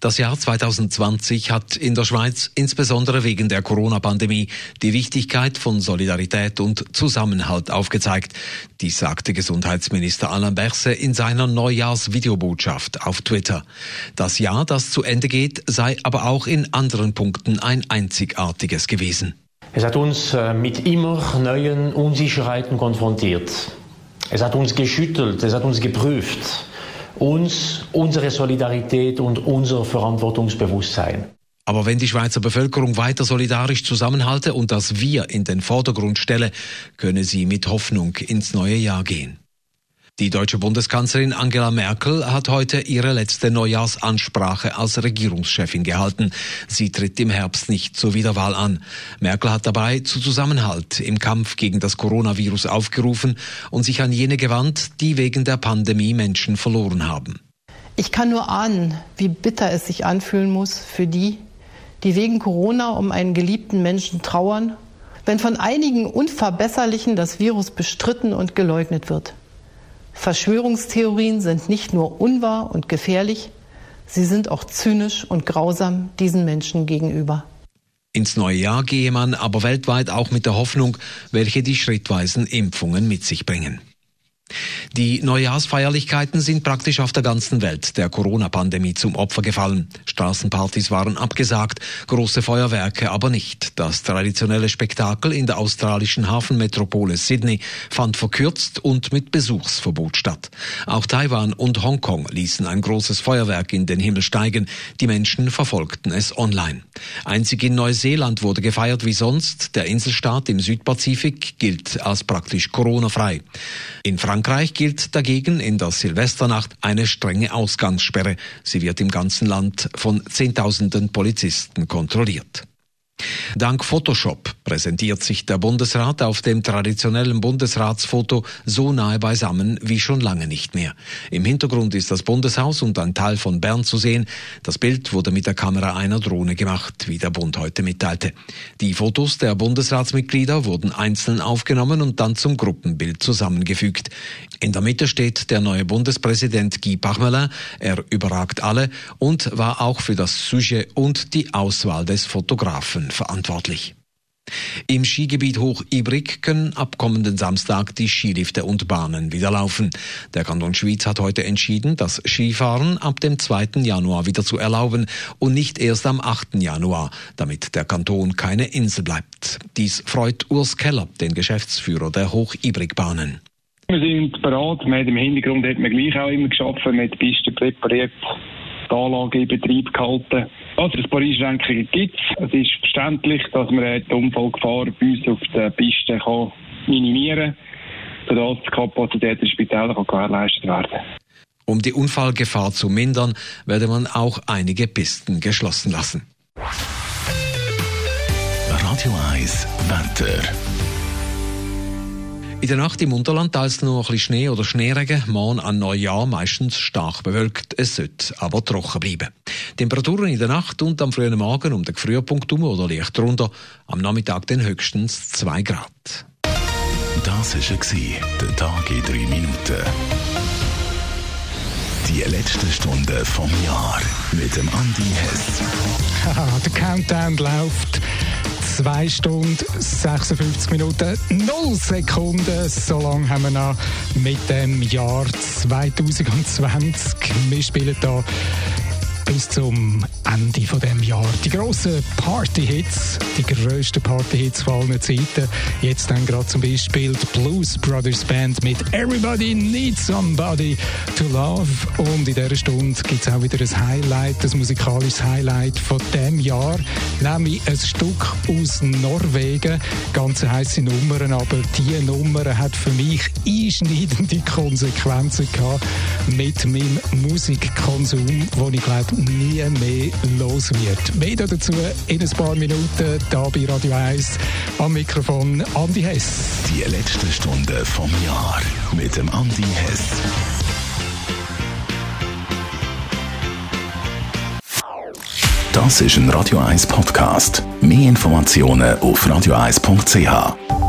Das Jahr 2020 hat in der Schweiz insbesondere wegen der Corona-Pandemie die Wichtigkeit von Solidarität und Zusammenhalt aufgezeigt. Dies sagte Gesundheitsminister Alain Berset in seiner Neujahrsvideobotschaft auf Twitter. Das Jahr, das zu Ende geht, sei aber auch in anderen Punkten ein einzigartiges gewesen. Es hat uns äh, mit immer neuen Unsicherheiten konfrontiert. Es hat uns geschüttelt, es hat uns geprüft uns unsere Solidarität und unser Verantwortungsbewusstsein. Aber wenn die Schweizer Bevölkerung weiter solidarisch zusammenhalte und das Wir in den Vordergrund stelle, könne sie mit Hoffnung ins neue Jahr gehen. Die deutsche Bundeskanzlerin Angela Merkel hat heute ihre letzte Neujahrsansprache als Regierungschefin gehalten. Sie tritt im Herbst nicht zur Wiederwahl an. Merkel hat dabei zu Zusammenhalt im Kampf gegen das Coronavirus aufgerufen und sich an jene gewandt, die wegen der Pandemie Menschen verloren haben. Ich kann nur ahnen, wie bitter es sich anfühlen muss für die, die wegen Corona um einen geliebten Menschen trauern, wenn von einigen Unverbesserlichen das Virus bestritten und geleugnet wird. Verschwörungstheorien sind nicht nur unwahr und gefährlich, sie sind auch zynisch und grausam diesen Menschen gegenüber. Ins neue Jahr gehe man aber weltweit auch mit der Hoffnung, welche die schrittweisen Impfungen mit sich bringen. Die Neujahrsfeierlichkeiten sind praktisch auf der ganzen Welt der Corona-Pandemie zum Opfer gefallen. Straßenpartys waren abgesagt, große Feuerwerke aber nicht. Das traditionelle Spektakel in der australischen Hafenmetropole Sydney fand verkürzt und mit Besuchsverbot statt. Auch Taiwan und Hongkong ließen ein großes Feuerwerk in den Himmel steigen. Die Menschen verfolgten es online. Einzig in Neuseeland wurde gefeiert wie sonst. Der Inselstaat im Südpazifik gilt als praktisch Corona-frei. In Frankreich Frankreich gilt dagegen in der Silvesternacht eine strenge Ausgangssperre. Sie wird im ganzen Land von Zehntausenden Polizisten kontrolliert. Dank Photoshop präsentiert sich der Bundesrat auf dem traditionellen Bundesratsfoto so nahe beisammen wie schon lange nicht mehr. Im Hintergrund ist das Bundeshaus und ein Teil von Bern zu sehen. Das Bild wurde mit der Kamera einer Drohne gemacht, wie der Bund heute mitteilte. Die Fotos der Bundesratsmitglieder wurden einzeln aufgenommen und dann zum Gruppenbild zusammengefügt. In der Mitte steht der neue Bundespräsident Guy Parmelin. Er überragt alle und war auch für das Sujet und die Auswahl des Fotografen verantwortlich. Im Skigebiet Hochibrig können ab kommenden Samstag die Skilifte und Bahnen wieder laufen. Der Kanton Schwyz hat heute entschieden, das Skifahren ab dem 2. Januar wieder zu erlauben und nicht erst am 8. Januar, damit der Kanton keine Insel bleibt. Dies freut Urs Keller, den Geschäftsführer der Hochibrig-Bahnen. Wir sind bereit. Wir haben im Hintergrund hat man gleich auch immer geschafft, mit Pisten präpariert die Anlage in Betrieb gehalten. Also, paar Einschränkungen gibt es. Es ist verständlich, dass man die Unfallgefahr bei uns auf der Piste kann minimieren kann, sodass die Kapazität der Spitäler gewährleistet werden kann. Um die Unfallgefahr zu mindern, werde man auch einige Pisten geschlossen lassen. Radio 1 Wetter. In der Nacht im Unterland teils nur ein bisschen Schnee oder Schneeregen. Morgen an Neujahr meistens stark bewölkt. Es sollte aber trocken bleiben. Temperaturen in der Nacht und am frühen Morgen um den Frühpunkt um oder leicht drunter. Am Nachmittag dann höchstens 2 Grad. Das war der Tag in 3 Minuten. Die letzte Stunde vom Jahr mit dem Andi Hess. der Countdown läuft. 2 Stunden, 56 Minuten, 0 Sekunden. So lange haben wir noch mit dem Jahr 2020. Wir spielen hier bis zum Ende von dem Jahr. Die grossen Party-Hits, die grössten Party-Hits von allen Zeiten. Jetzt dann gerade zum Beispiel die Blues Brothers Band mit Everybody Needs Somebody to Love. Und in dieser Stunde gibt es auch wieder ein Highlight, ein musikalisches Highlight von dem Jahr, nämlich ein Stück aus Norwegen. Ganz heiße Nummern, aber diese Nummer hat für mich einschneidende Konsequenzen gehabt mit meinem Musikkonsum, wo ich glaube nie mehr los wird. Mehr dazu in ein paar Minuten hier bei Radio 1 am Mikrofon Andi Hess. Die letzte Stunde vom Jahr mit dem Andi Hess. Das ist ein Radio 1 Podcast. Mehr Informationen auf radio1.ch.